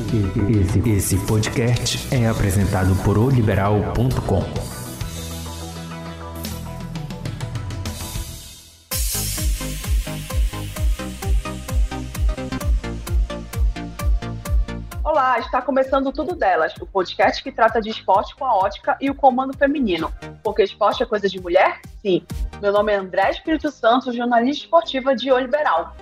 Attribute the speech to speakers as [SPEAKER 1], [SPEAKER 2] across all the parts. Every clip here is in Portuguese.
[SPEAKER 1] Esse, esse podcast é apresentado por oliberal.com.
[SPEAKER 2] Olá, está começando Tudo Delas, o podcast que trata de esporte com a ótica e o comando feminino. Porque esporte é coisa de mulher? Sim. Meu nome é André Espírito Santo, jornalista esportiva de O Liberal.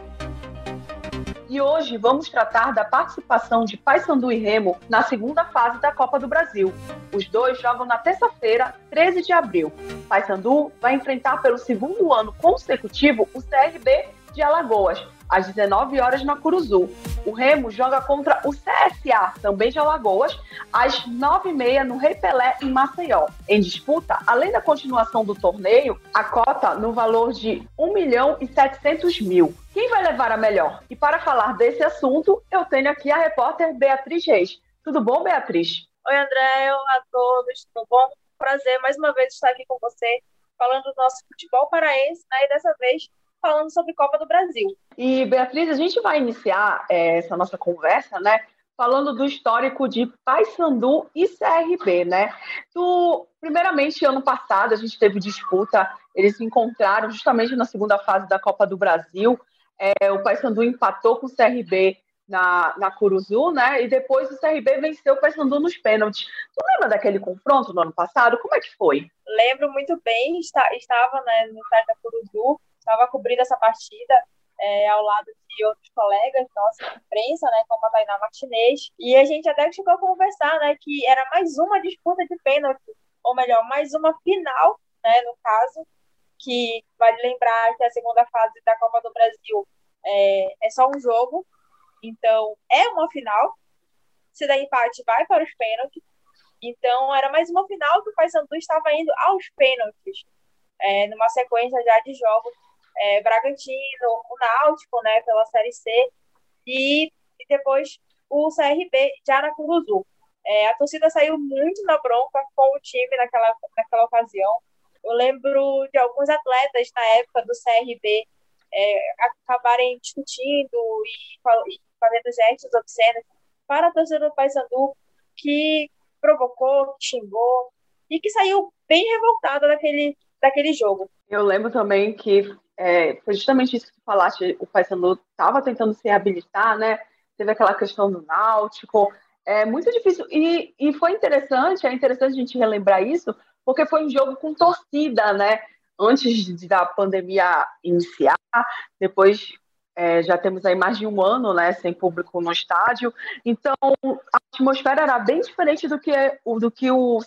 [SPEAKER 2] E hoje vamos tratar da participação de Paysandu e Remo na segunda fase da Copa do Brasil. Os dois jogam na terça-feira, 13 de abril. Paysandu vai enfrentar pelo segundo ano consecutivo o CRB de Alagoas, às 19 horas na Curuzu. O Remo joga contra o CSA, também de Alagoas, às 9h30 no Rei Pelé, em Maceió. Em disputa, além da continuação do torneio, a cota no valor de 1 milhão e 700 mil. Quem vai levar a melhor? E para falar desse assunto, eu tenho aqui a repórter Beatriz Reis. Tudo bom, Beatriz?
[SPEAKER 3] Oi, André. Olá a todos. Tudo bom? Prazer mais uma vez estar aqui com você, falando do nosso futebol paraense, né? e dessa vez falando sobre Copa do Brasil.
[SPEAKER 2] E, Beatriz, a gente vai iniciar é, essa nossa conversa, né? Falando do histórico de Paysandu e CRB, né? Tu, primeiramente, ano passado a gente teve disputa, eles se encontraram justamente na segunda fase da Copa do Brasil. É, o Paysandu empatou com o CRB na, na Curuzu, né? E depois o CRB venceu o Paysandu nos pênaltis. Tu lembra daquele confronto no ano passado? Como é que foi?
[SPEAKER 3] Lembro muito bem, estava né, no estádio da Curuzu, estava cobrindo essa partida é, ao lado de outros colegas nossos de imprensa, né, como a Tainá Martinez, e a gente até chegou a conversar, né, que era mais uma disputa de pênalti, ou melhor, mais uma final, né, no caso, que vale lembrar que a segunda fase da Copa do Brasil é, é só um jogo, então é uma final, se der empate vai para os pênaltis, então era mais uma final que o Paysandu estava indo aos pênaltis, é, numa sequência já de jogos é, Bragantino, o Náutico, né, pela Série C, e, e depois o CRB já na. É, a torcida saiu muito na bronca com o time naquela, naquela ocasião. Eu lembro de alguns atletas na época do CRB é, acabarem discutindo e, e fazendo gestos obscenos para a torcida do Paysandu, que provocou, que xingou e que saiu bem revoltada daquele, daquele jogo.
[SPEAKER 2] Eu lembro também que é, foi justamente isso que tu falaste, o Paysandu estava tentando se reabilitar, né? Teve aquela questão do Náutico, é muito difícil, e, e foi interessante, é interessante a gente relembrar isso, porque foi um jogo com torcida, né? Antes da pandemia iniciar, depois é, já temos aí mais de um ano, né, sem público no estádio, então a atmosfera era bem diferente do que, do que o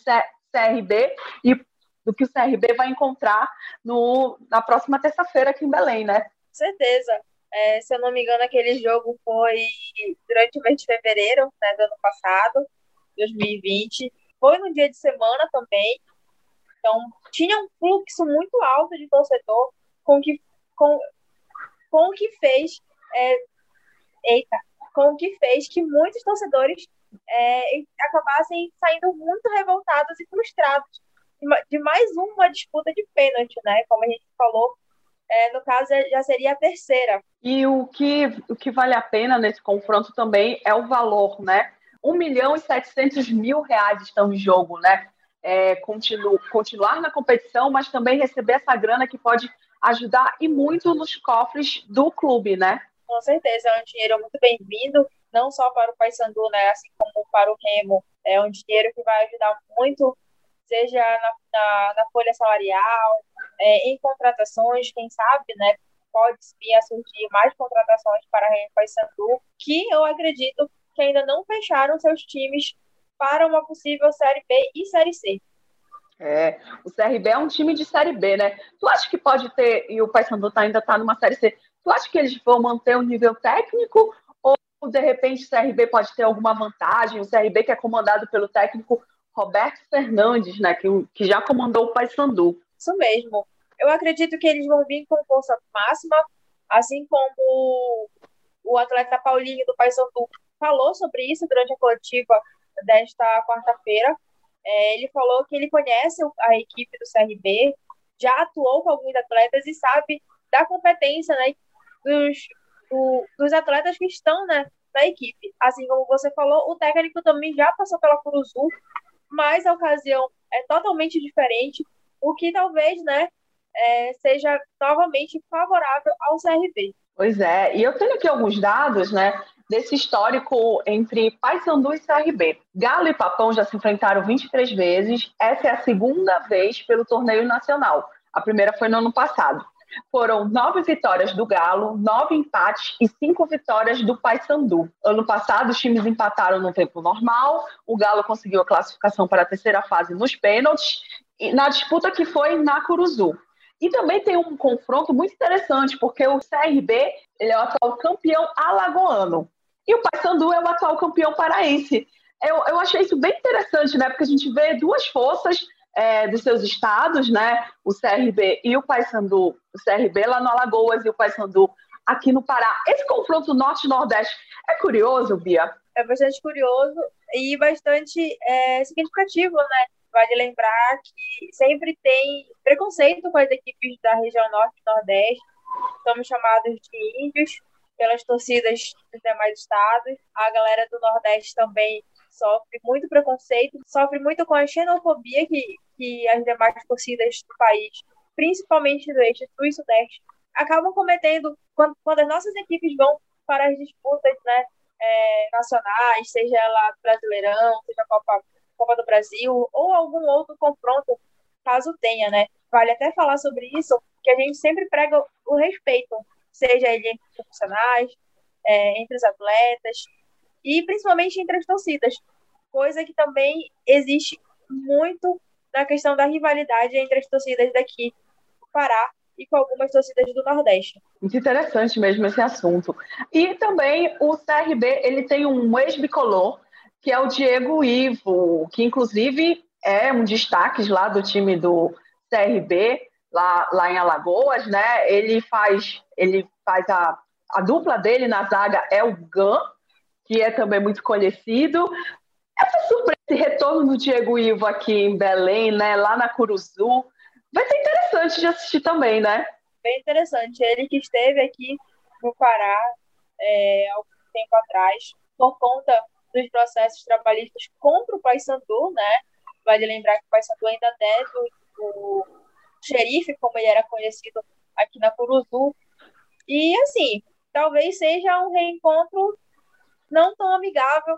[SPEAKER 2] CRB, e do que o CRB vai encontrar no, na próxima terça-feira aqui em Belém, né?
[SPEAKER 3] Certeza. É, se eu não me engano, aquele jogo foi durante o mês de fevereiro né, do ano passado, 2020. Foi no dia de semana também. Então, tinha um fluxo muito alto de torcedor com que, com, com o que fez. É, eita, com que fez que muitos torcedores é, acabassem saindo muito revoltados e frustrados de mais uma disputa de pênalti, né? Como a gente falou, é, no caso já seria a terceira.
[SPEAKER 2] E o que, o que vale a pena nesse confronto também é o valor, né? 1 milhão e 700 mil reais estão em jogo, né? É, continu, continuar na competição, mas também receber essa grana que pode ajudar e muito nos cofres do clube, né?
[SPEAKER 3] Com certeza, é um dinheiro muito bem-vindo, não só para o Paysandu, né? Assim como para o Remo. É um dinheiro que vai ajudar muito seja na, na, na folha salarial, é, em contratações, quem sabe, né, pode vir a surgir mais contratações para a Paysandu, que eu acredito que ainda não fecharam seus times para uma possível Série B e Série C.
[SPEAKER 2] É, o CRB é um time de Série B, né? Tu acha que pode ter, e o Paysandu tá, ainda está numa Série C, tu acha que eles vão manter o nível técnico ou de repente o CRB pode ter alguma vantagem? O CRB que é comandado pelo técnico Roberto Fernandes, né, que, que já comandou o Paysandu.
[SPEAKER 3] Isso mesmo. Eu acredito que eles vão vir com força máxima, assim como o atleta Paulinho do Paysandu falou sobre isso durante a coletiva desta quarta-feira. É, ele falou que ele conhece a equipe do CRB, já atuou com alguns atletas e sabe da competência né, dos, do, dos atletas que estão né, da equipe. Assim como você falou, o técnico também já passou pela Curuzu, mas a ocasião é totalmente diferente, o que talvez, né, é, seja novamente favorável ao CRB.
[SPEAKER 2] Pois é, e eu tenho aqui alguns dados, né, desse histórico entre Paysandu e CRB. Galo e Papão já se enfrentaram 23 vezes, essa é a segunda vez pelo torneio nacional. A primeira foi no ano passado. Foram nove vitórias do Galo, nove empates e cinco vitórias do Paysandu. Ano passado, os times empataram no tempo normal, o Galo conseguiu a classificação para a terceira fase nos pênaltis, na disputa que foi na Curuzu. E também tem um confronto muito interessante, porque o CRB é o atual campeão alagoano e o Paysandu é o atual campeão paraense. Eu, eu achei isso bem interessante, né? Porque a gente vê duas forças é, dos seus estados, né? O CRB e o Paysandu, o CRB lá no Alagoas e o Paysandu aqui no Pará. Esse confronto norte-nordeste é curioso, Bia?
[SPEAKER 3] É bastante curioso e bastante é, significativo, né? Vale lembrar que sempre tem preconceito com as equipes da região norte nordeste. Somos chamados de índios pelas torcidas dos demais estados. A galera do Nordeste também sofre muito preconceito, sofre muito com a xenofobia que, que as demais torcidas do país, principalmente do eixo sul e sudeste, acabam cometendo quando, quando as nossas equipes vão para as disputas né, é, nacionais, seja ela Brasileirão, seja Copa, Copa do Brasil, ou algum outro confronto, caso tenha, né? Vale até falar sobre isso, que a gente sempre prega o respeito, seja ele entre os profissionais, é, entre os atletas, e principalmente entre as torcidas, coisa que também existe muito na questão da rivalidade entre as torcidas daqui do Pará e com algumas torcidas do Nordeste.
[SPEAKER 2] Muito interessante mesmo esse assunto. E também o CRB, ele tem um ex-bicolor, que é o Diego Ivo, que inclusive é um destaque lá do time do CRB, lá, lá em Alagoas, né? Ele faz, ele faz a, a dupla dele na zaga é o Gan, que é também muito conhecido. Essa surpresa, esse retorno do Diego Ivo aqui em Belém, né, lá na Curuzu, vai ser interessante de assistir também, né?
[SPEAKER 3] Bem interessante. Ele que esteve aqui no Pará é, há algum tempo atrás, por conta dos processos trabalhistas contra o Paysandu, né? Vale lembrar que o Paysandu ainda deve o, o xerife, como ele era conhecido aqui na Curuzu. E, assim, talvez seja um reencontro não tão amigável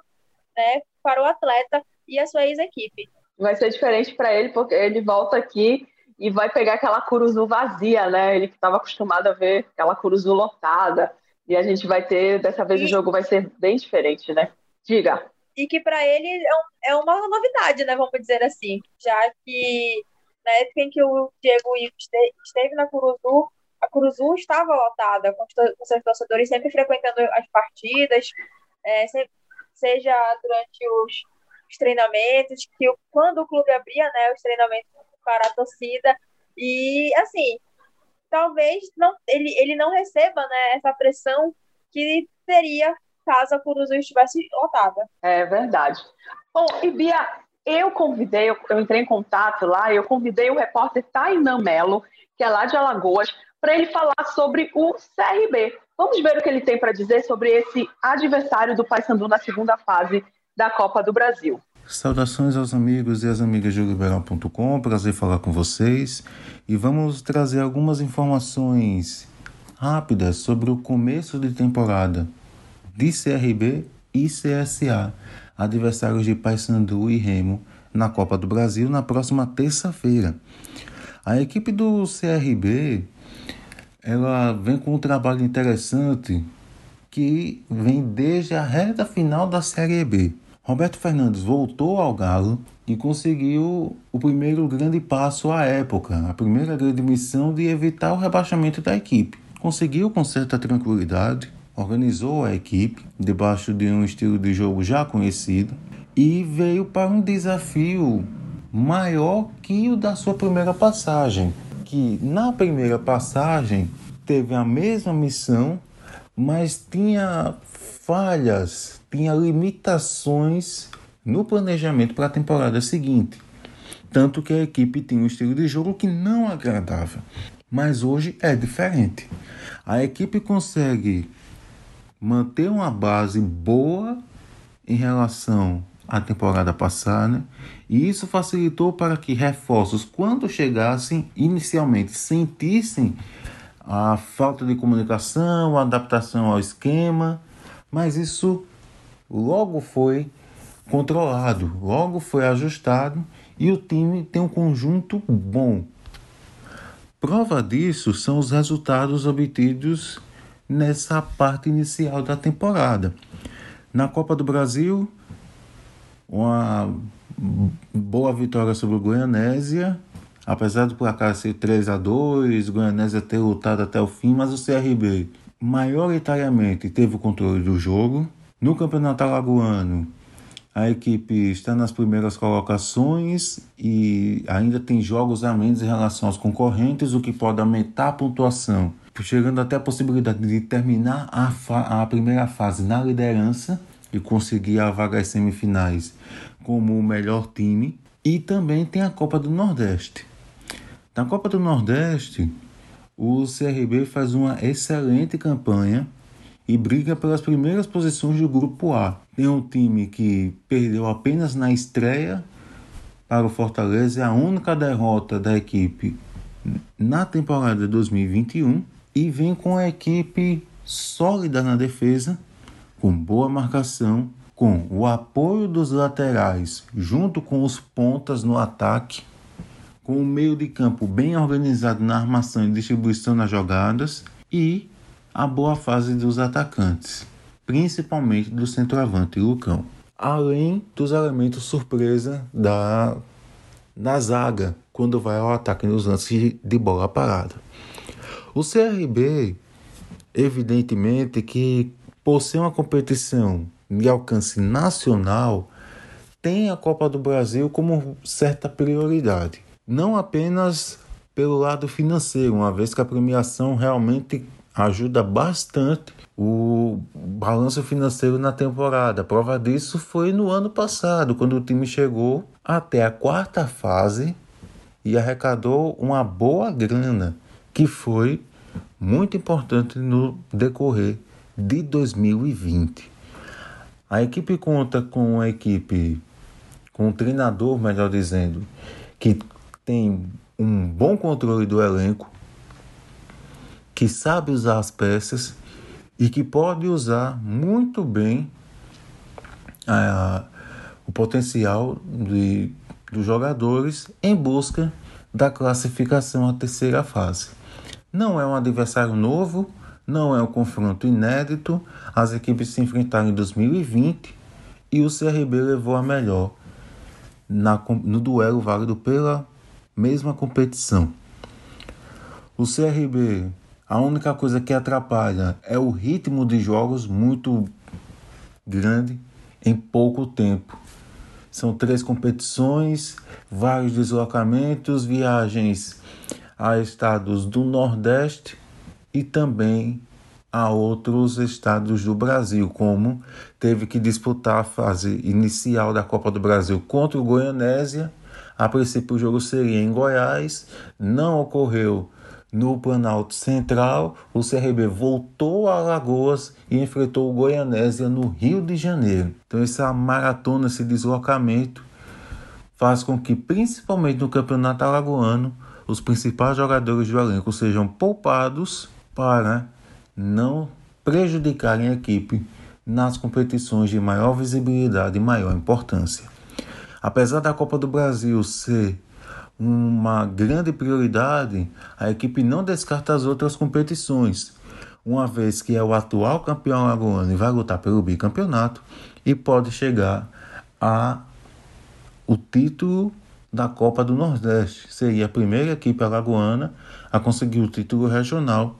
[SPEAKER 3] né, para o atleta e a sua ex-equipe.
[SPEAKER 2] Vai ser diferente para ele, porque ele volta aqui e vai pegar aquela Curuzu vazia, né? Ele que estava acostumado a ver aquela Curuzu lotada. E a gente vai ter, dessa vez e... o jogo vai ser bem diferente, né? Diga.
[SPEAKER 3] E que para ele é, é uma novidade, né? Vamos dizer assim. Já que na época em que o Diego esteve na Curuzu, a Curuzu estava lotada, com seus torcedores sempre frequentando as partidas, é, seja durante os, os, treinamentos, que quando o clube abria né, os treinamentos para a torcida, e assim, talvez não, ele, ele não receba né, essa pressão que teria caso a Curuzu estivesse lotada.
[SPEAKER 2] É verdade. Bom, e Bia, eu convidei, eu, entrei em contato lá, eu convidei o repórter Tainan Melo, que é lá de Alagoas, para ele falar sobre o CRB. Vamos ver o que ele tem para dizer sobre esse adversário do Paysandu na segunda fase da Copa do Brasil.
[SPEAKER 4] Saudações aos amigos e às amigas de Liberal.com, prazer falar com vocês e vamos trazer algumas informações rápidas sobre o começo de temporada de CRB e CSA, adversários de Paysandu e Remo na Copa do Brasil na próxima terça-feira. A equipe do CRB ela vem com um trabalho interessante que vem desde a reta final da Série B. Roberto Fernandes voltou ao Galo e conseguiu o primeiro grande passo à época, a primeira grande missão de evitar o rebaixamento da equipe. Conseguiu com certa tranquilidade, organizou a equipe debaixo de um estilo de jogo já conhecido e veio para um desafio maior que o da sua primeira passagem, que na primeira passagem teve a mesma missão, mas tinha falhas, tinha limitações no planejamento para a temporada seguinte. Tanto que a equipe tinha um estilo de jogo que não agradava. Mas hoje é diferente. A equipe consegue manter uma base boa em relação à temporada passada, e isso facilitou para que reforços, quando chegassem, inicialmente sentissem a falta de comunicação, a adaptação ao esquema, mas isso logo foi controlado, logo foi ajustado e o time tem um conjunto bom. Prova disso são os resultados obtidos nessa parte inicial da temporada. Na Copa do Brasil, uma boa vitória sobre o Goianésia, apesar do placar ser 3 a 2 o Goianésia ter lutado até o fim, mas o CRB maioritariamente teve o controle do jogo. No Campeonato Alagoano, a equipe está nas primeiras colocações e ainda tem jogos a menos em relação aos concorrentes, o que pode aumentar a pontuação, chegando até a possibilidade de terminar a, a primeira fase na liderança e conseguir a vaga às semifinais como o melhor time. E também tem a Copa do Nordeste. Na Copa do Nordeste, o CRB faz uma excelente campanha e briga pelas primeiras posições do grupo A. Tem um time que perdeu apenas na estreia para o Fortaleza, é a única derrota da equipe na temporada de 2021 e vem com a equipe sólida na defesa, com boa marcação, com o apoio dos laterais junto com os pontas no ataque, com o meio de campo bem organizado na armação e distribuição nas jogadas e a boa fase dos atacantes, principalmente do centroavante Lucão, além dos elementos surpresa da, da zaga quando vai ao ataque nos lances de bola parada. O CRB, evidentemente que por ser uma competição de alcance nacional, tem a Copa do Brasil como certa prioridade. Não apenas pelo lado financeiro, uma vez que a premiação realmente ajuda bastante o balanço financeiro na temporada. A prova disso foi no ano passado, quando o time chegou até a quarta fase e arrecadou uma boa grana, que foi muito importante no decorrer de 2020. A equipe conta com uma equipe, com um treinador, melhor dizendo, que tem um bom controle do elenco, que sabe usar as peças e que pode usar muito bem o potencial de, dos jogadores em busca da classificação à terceira fase. Não é um adversário novo, não é um confronto inédito. As equipes se enfrentaram em 2020 e o CRB levou a melhor na, no duelo válido pela mesma competição. O CRB a única coisa que atrapalha é o ritmo de jogos muito grande em pouco tempo. São três competições, vários deslocamentos, viagens a estados do Nordeste e também a outros estados do Brasil, como teve que disputar a fase inicial da Copa do Brasil contra o Goianésia. A princípio o jogo seria em Goiás, não ocorreu no Planalto Central, o CRB voltou a Alagoas e enfrentou o Goianésia no Rio de Janeiro. Então, essa maratona, esse deslocamento, faz com que, principalmente no Campeonato Alagoano, os principais jogadores do elenco sejam poupados para não prejudicarem a equipe nas competições de maior visibilidade e maior importância. Apesar da Copa do Brasil ser uma grande prioridade, a equipe não descarta as outras competições, uma vez que é o atual campeão alagoano e vai lutar pelo bicampeonato e pode chegar a o título da Copa do Nordeste. Seria a primeira equipe alagoana a conseguir o título regional.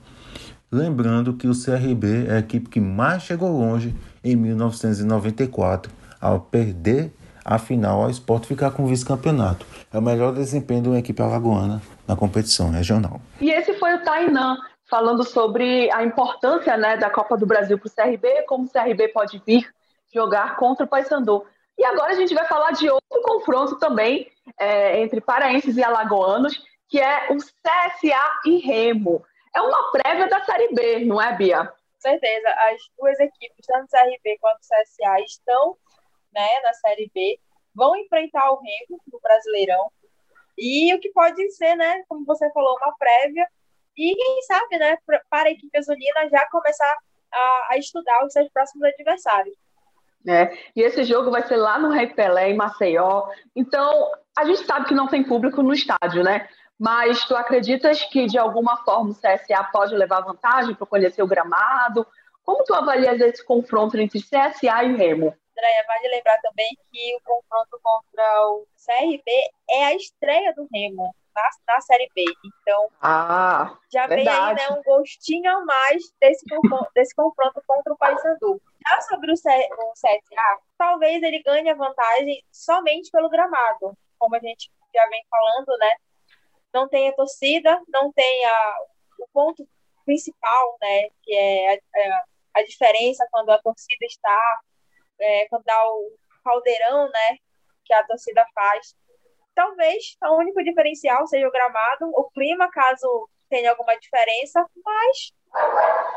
[SPEAKER 4] Lembrando que o CRB é a equipe que mais chegou longe em 1994, ao perder a final ao esporte ficar com o vice-campeonato. É o melhor desempenho de uma equipe alagoana na competição regional.
[SPEAKER 2] E esse foi o Tainan, falando sobre a importância né, da Copa do Brasil para o CRB, como o CRB pode vir jogar contra o Paysandu. E agora a gente vai falar de outro confronto também é, entre paraenses e alagoanos, que é o CSA e Remo. É uma prévia da Série B, não é, Bia?
[SPEAKER 3] certeza. As duas equipes, tanto o CRB quanto o CSA, estão né, na Série B, vão enfrentar o Remo no Brasileirão. E o que pode ser, né, como você falou, uma prévia. E quem sabe, né, para a equipe azulina já começar a, a estudar os seus próximos adversários.
[SPEAKER 2] É, e esse jogo vai ser lá no Rei Pelé, em Maceió. Então, a gente sabe que não tem público no estádio, né? Mas tu acreditas que, de alguma forma, o CSA pode levar vantagem para conhecer o gramado? Como tu avalias esse confronto entre CSA e Remo?
[SPEAKER 3] Andréia, vale lembrar também que o confronto contra o CRB é a estreia do Remo na, na Série B. Então,
[SPEAKER 2] ah,
[SPEAKER 3] já verdade. vem aí né, um gostinho a mais desse, desse confronto contra o Paysandu. Já sobre o, C, o CSA, talvez ele ganhe a vantagem somente pelo gramado, como a gente já vem falando, né? Não tem a torcida, não tem a, o ponto principal, né? Que é a, a, a diferença quando a torcida está é, quando dá o caldeirão, né, que a torcida faz. Talvez o único diferencial seja o gramado, o clima, caso tenha alguma diferença, mas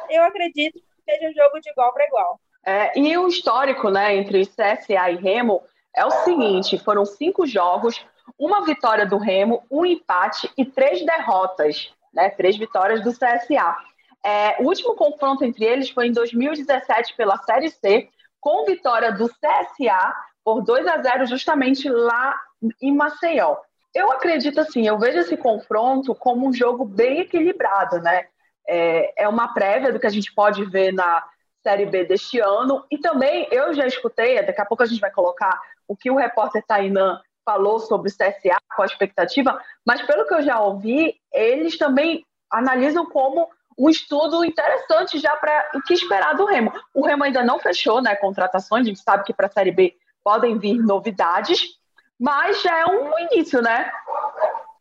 [SPEAKER 3] eu acredito que seja um jogo de igual para igual.
[SPEAKER 2] É, e o histórico, né, entre CSA e Remo é o seguinte: foram cinco jogos, uma vitória do Remo, um empate e três derrotas, né, três vitórias do CSA. É, o último confronto entre eles foi em 2017 pela Série C, com vitória do CSA por 2 a 0 justamente lá em Maceió. Eu acredito assim, eu vejo esse confronto como um jogo bem equilibrado, né? É, é uma prévia do que a gente pode ver na Série B deste ano. E também eu já escutei, daqui a pouco a gente vai colocar o que o repórter Tainan falou sobre o CSA, com a expectativa, mas pelo que eu já ouvi, eles também analisam como um estudo interessante já para o que esperar do Remo. O Remo ainda não fechou né, contratações, a gente sabe que para a Série B podem vir novidades, mas já é um início, né?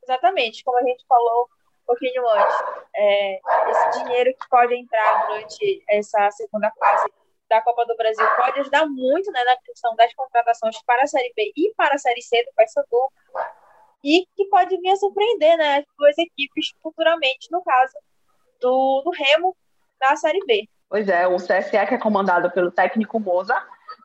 [SPEAKER 3] Exatamente, como a gente falou um pouquinho antes, é, esse dinheiro que pode entrar durante essa segunda fase da Copa do Brasil pode ajudar muito né, na questão das contratações para a Série B e para a Série C do Paysandu, e que pode vir a surpreender né, as duas equipes futuramente, no caso do, do Remo na Série B.
[SPEAKER 2] Pois é, o CSE que é comandado pelo técnico Moza.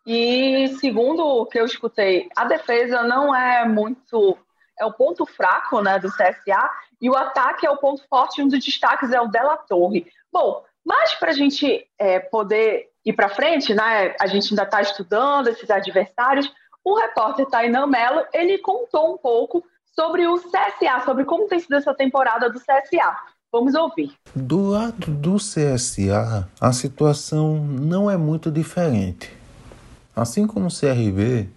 [SPEAKER 2] E segundo o que eu escutei, a defesa não é muito. É o ponto fraco né, do CSA e o ataque é o ponto forte. Um dos destaques é o Della Torre. Bom, mas para a gente é, poder ir para frente, né, a gente ainda está estudando esses adversários. O repórter Tainan Mello ele contou um pouco sobre o CSA, sobre como tem sido essa temporada do CSA. Vamos ouvir.
[SPEAKER 4] Do lado do CSA, a situação não é muito diferente. Assim como o CRB,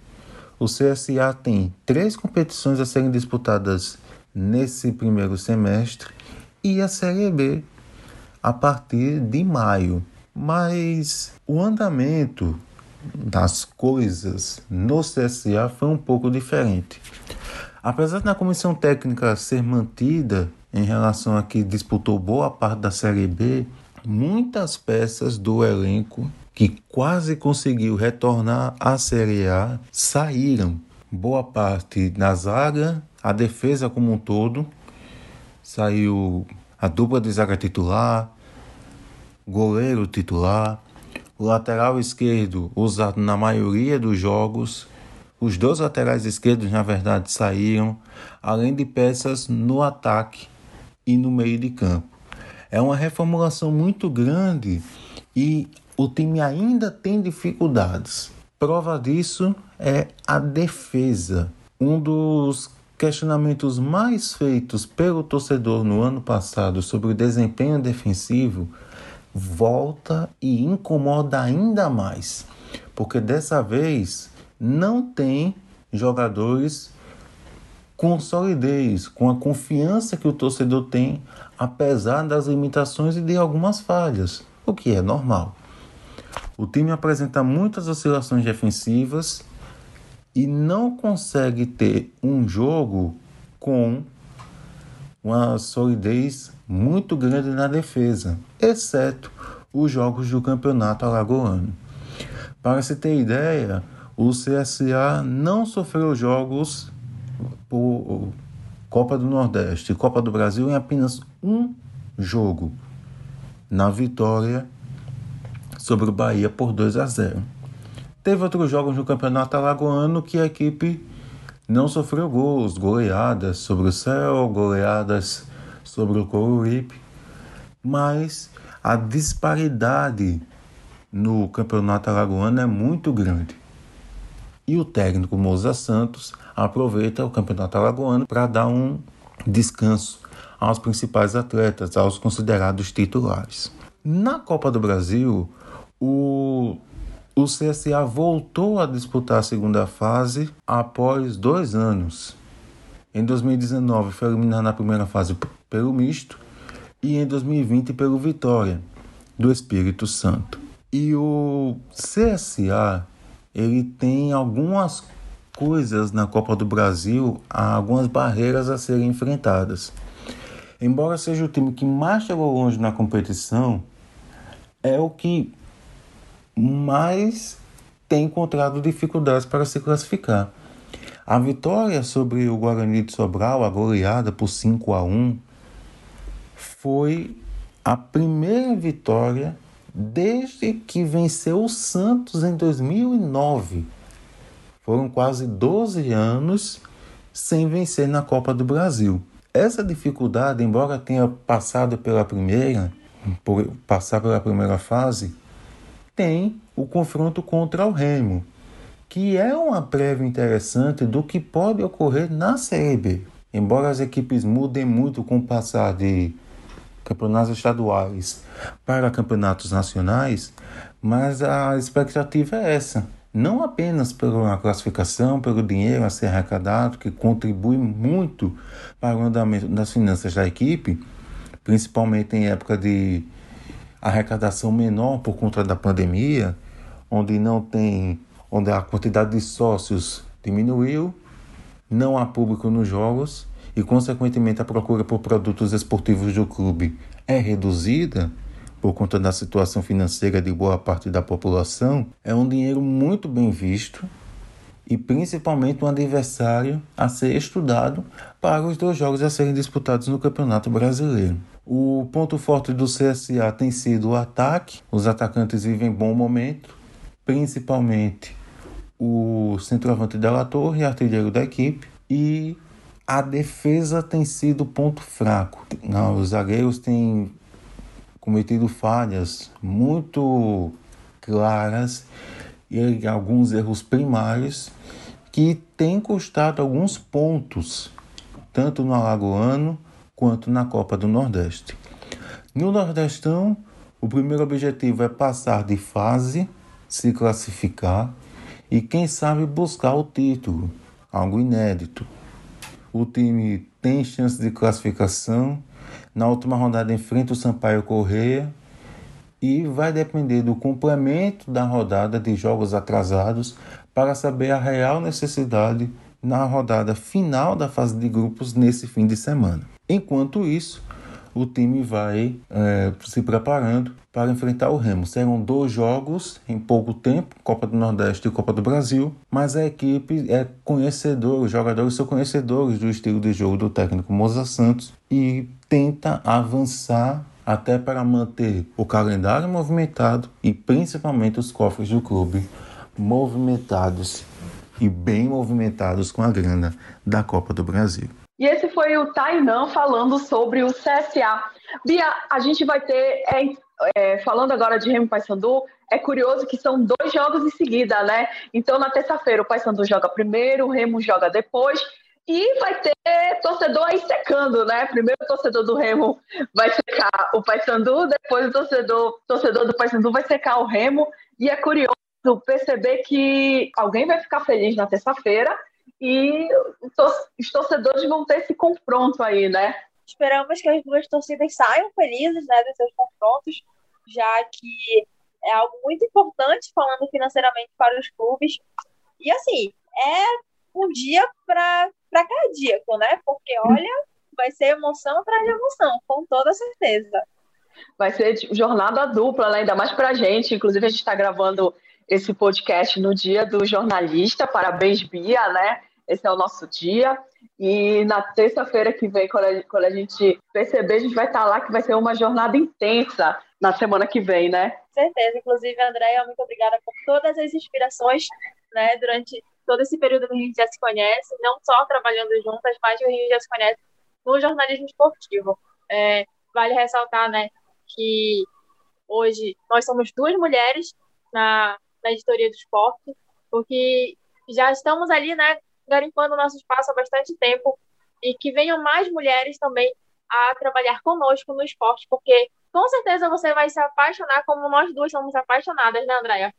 [SPEAKER 4] o CSA tem três competições a serem disputadas nesse primeiro semestre e a Série B a partir de maio. Mas o andamento das coisas no CSA foi um pouco diferente. Apesar da comissão técnica ser mantida em relação a que disputou boa parte da Série B, muitas peças do elenco que quase conseguiu retornar à Série A saíram. Boa parte da zaga, a defesa como um todo, saiu a dupla de zaga titular, goleiro titular, o lateral esquerdo usado na maioria dos jogos, os dois laterais esquerdos na verdade saíram, além de peças no ataque e no meio de campo. É uma reformulação muito grande e o time ainda tem dificuldades. Prova disso é a defesa. Um dos questionamentos mais feitos pelo torcedor no ano passado sobre o desempenho defensivo volta e incomoda ainda mais, porque dessa vez não tem jogadores com solidez, com a confiança que o torcedor tem, apesar das limitações e de algumas falhas, o que é normal. O time apresenta muitas oscilações defensivas e não consegue ter um jogo com uma solidez muito grande na defesa, exceto os jogos do campeonato alagoano. Para se ter ideia, o CSA não sofreu jogos por Copa do Nordeste e Copa do Brasil em apenas um jogo. Na vitória sobre o Bahia por 2 a 0. Teve outros jogos no Campeonato Alagoano que a equipe não sofreu gols, goleadas sobre o Céu, goleadas sobre o Coruripe, mas a disparidade no Campeonato Alagoano é muito grande. E o técnico Moza Santos aproveita o Campeonato Alagoano para dar um descanso aos principais atletas, aos considerados titulares. Na Copa do Brasil, o o CSA voltou a disputar a segunda fase após dois anos. Em 2019 foi eliminado na primeira fase pelo Misto e em 2020 pelo Vitória do Espírito Santo. E o CSA ele tem algumas coisas na Copa do Brasil, algumas barreiras a serem enfrentadas. Embora seja o time que mais chegou longe na competição, é o que mas tem encontrado dificuldades para se classificar. A vitória sobre o Guarani de Sobral, a goleada por 5 a 1, foi a primeira vitória desde que venceu o Santos em 2009. Foram quase 12 anos sem vencer na Copa do Brasil. Essa dificuldade, embora tenha passado pela primeira, por passar pela primeira fase, tem o confronto contra o Remo, que é uma prévia interessante do que pode ocorrer na Série B. Embora as equipes mudem muito com o passar de campeonatos estaduais para campeonatos nacionais, mas a expectativa é essa. Não apenas pela classificação, pelo dinheiro a ser arrecadado, que contribui muito para o andamento das finanças da equipe, principalmente em época de arrecadação menor por conta da pandemia, onde não tem, onde a quantidade de sócios diminuiu, não há público nos jogos e consequentemente a procura por produtos esportivos do clube é reduzida por conta da situação financeira de boa parte da população, é um dinheiro muito bem visto e principalmente um adversário a ser estudado para os dois jogos a serem disputados no Campeonato Brasileiro. O ponto forte do CSA tem sido o ataque. Os atacantes vivem bom momento, principalmente o centroavante Della Torre, artilheiro da equipe, e a defesa tem sido ponto fraco. Não, os zagueiros têm cometido falhas muito claras e alguns erros primários que têm custado alguns pontos, tanto no Alagoano quanto na Copa do Nordeste. No Nordestão, o primeiro objetivo é passar de fase, se classificar e, quem sabe, buscar o título, algo inédito. O time tem chance de classificação. Na última rodada, enfrenta o Sampaio Correia e vai depender do complemento da rodada de jogos atrasados para saber a real necessidade na rodada final da fase de grupos nesse fim de semana. Enquanto isso, o time vai é, se preparando para enfrentar o Remo. Serão dois jogos em pouco tempo, Copa do Nordeste e Copa do Brasil, mas a equipe é conhecedora, os jogadores são conhecedores do estilo de jogo do técnico Moza Santos e tenta avançar até para manter o calendário movimentado e principalmente os cofres do clube movimentados e bem movimentados com a grana da Copa do Brasil.
[SPEAKER 2] E esse foi o Tainan falando sobre o CSA. Bia, a gente vai ter, é, é, falando agora de Remo Paysandu, é curioso que são dois jogos em seguida, né? Então, na terça-feira, o Paysandu joga primeiro, o Remo joga depois. E vai ter torcedor aí secando, né? Primeiro o torcedor do Remo vai secar o Paysandu, depois o torcedor, torcedor do Paysandu vai secar o Remo. E é curioso perceber que alguém vai ficar feliz na terça-feira e os torcedores vão ter esse confronto aí, né?
[SPEAKER 3] Esperamos que as duas torcidas saiam felizes né, dos seus confrontos, já que é algo muito importante falando financeiramente para os clubes. E assim, é um dia para cardíaco, né? Porque olha, vai ser emoção atrás de emoção, com toda certeza.
[SPEAKER 2] Vai ser jornada dupla, né? ainda mais para a gente. Inclusive, a gente está gravando esse podcast no dia do jornalista. Parabéns, Bia, né? esse é o nosso dia. E na terça-feira que vem, quando a, gente perceber, a gente vai estar lá, que vai ser uma jornada intensa na semana que vem, né?
[SPEAKER 3] certeza. Inclusive, Andréia, muito obrigada por todas as inspirações, né, durante todo esse período que a gente já se conhece, não só trabalhando juntas, mas que a gente já se conhece no jornalismo esportivo. É, vale ressaltar, né, que hoje nós somos duas mulheres na, na editoria do esporte, porque já estamos ali, né, garimpando o nosso espaço há bastante tempo e que venham mais mulheres também a trabalhar conosco no esporte, porque com certeza você vai se apaixonar como nós duas somos apaixonadas, né, Andréia?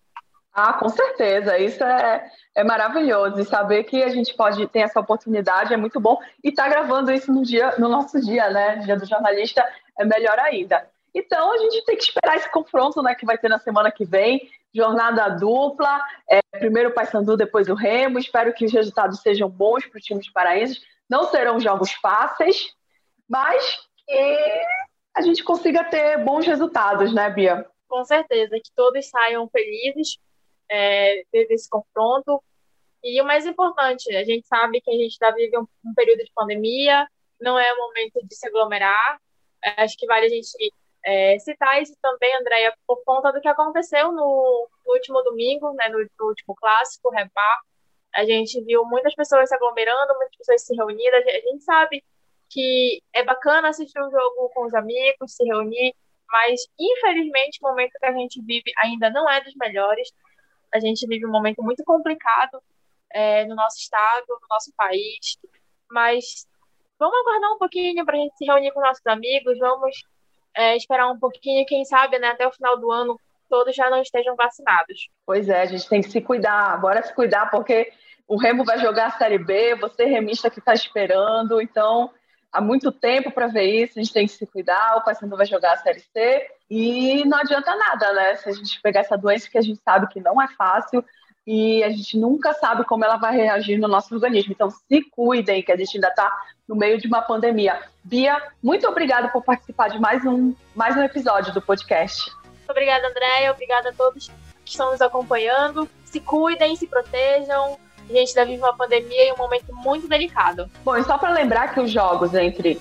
[SPEAKER 2] Ah, com certeza, isso é, é maravilhoso. E saber que a gente pode ter essa oportunidade é muito bom. E estar tá gravando isso no, dia, no nosso dia, né? Dia do jornalista, é melhor ainda. Então a gente tem que esperar esse confronto né, que vai ter na semana que vem. Jornada dupla, é, primeiro o Paysandu, depois o Remo. Espero que os resultados sejam bons para os times paraenses. Não serão jogos fáceis, mas que a gente consiga ter bons resultados, né, Bia?
[SPEAKER 3] Com certeza, que todos saiam felizes é, desse confronto. E o mais importante, a gente sabe que a gente está vivendo um, um, período de pandemia, não é o momento de se aglomerar. É, acho que vale a gente é, citar isso também, Andréia, por conta do que aconteceu no, no último domingo, né, no, no último clássico, Repar. A gente viu muitas pessoas se aglomerando, muitas pessoas se reunindo. A gente sabe que é bacana assistir um jogo com os amigos, se reunir, mas infelizmente o momento que a gente vive ainda não é dos melhores. A gente vive um momento muito complicado é, no nosso estado, no nosso país, mas vamos aguardar um pouquinho para a gente se reunir com nossos amigos, vamos é, esperar um pouquinho, quem sabe, né, até o final do ano todos já não estejam vacinados.
[SPEAKER 2] Pois é, a gente tem que se cuidar, bora se cuidar, porque o Remo vai jogar a Série B, você remista que está esperando, então há muito tempo para ver isso, a gente tem que se cuidar, o Paysandu vai jogar a Série C e não adianta nada, né? Se a gente pegar essa doença que a gente sabe que não é fácil e a gente nunca sabe como ela vai reagir no nosso organismo. Então se cuidem, que a gente ainda está no meio de uma pandemia. Bia, muito obrigada por participar de mais um, mais um episódio do podcast.
[SPEAKER 3] Obrigada, Andréia. Obrigada a todos que estão nos acompanhando. Se cuidem, se protejam a gente ainda vive uma pandemia e um momento muito delicado.
[SPEAKER 2] Bom, e só para lembrar que os jogos entre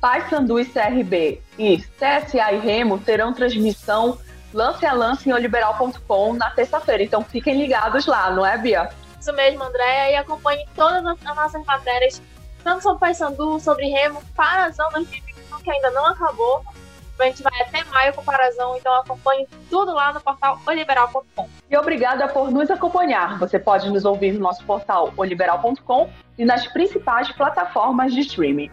[SPEAKER 2] Paysandu e CRB e CSA e Remo terão transmissão lance a lance em oliberal.com na terça-feira. Então fiquem ligados lá, não é, Bia?
[SPEAKER 3] Isso mesmo, Andréia. E acompanhe todas as nossas matérias, tanto sobre Paysandu, sobre Remo, Parazão 2021, que ainda não acabou. A gente vai até maio com Parazão, então acompanhe tudo lá no portal oliberal.com.
[SPEAKER 2] E obrigada por nos acompanhar. Você pode nos ouvir no nosso portal oliberal.com e nas principais plataformas de streaming.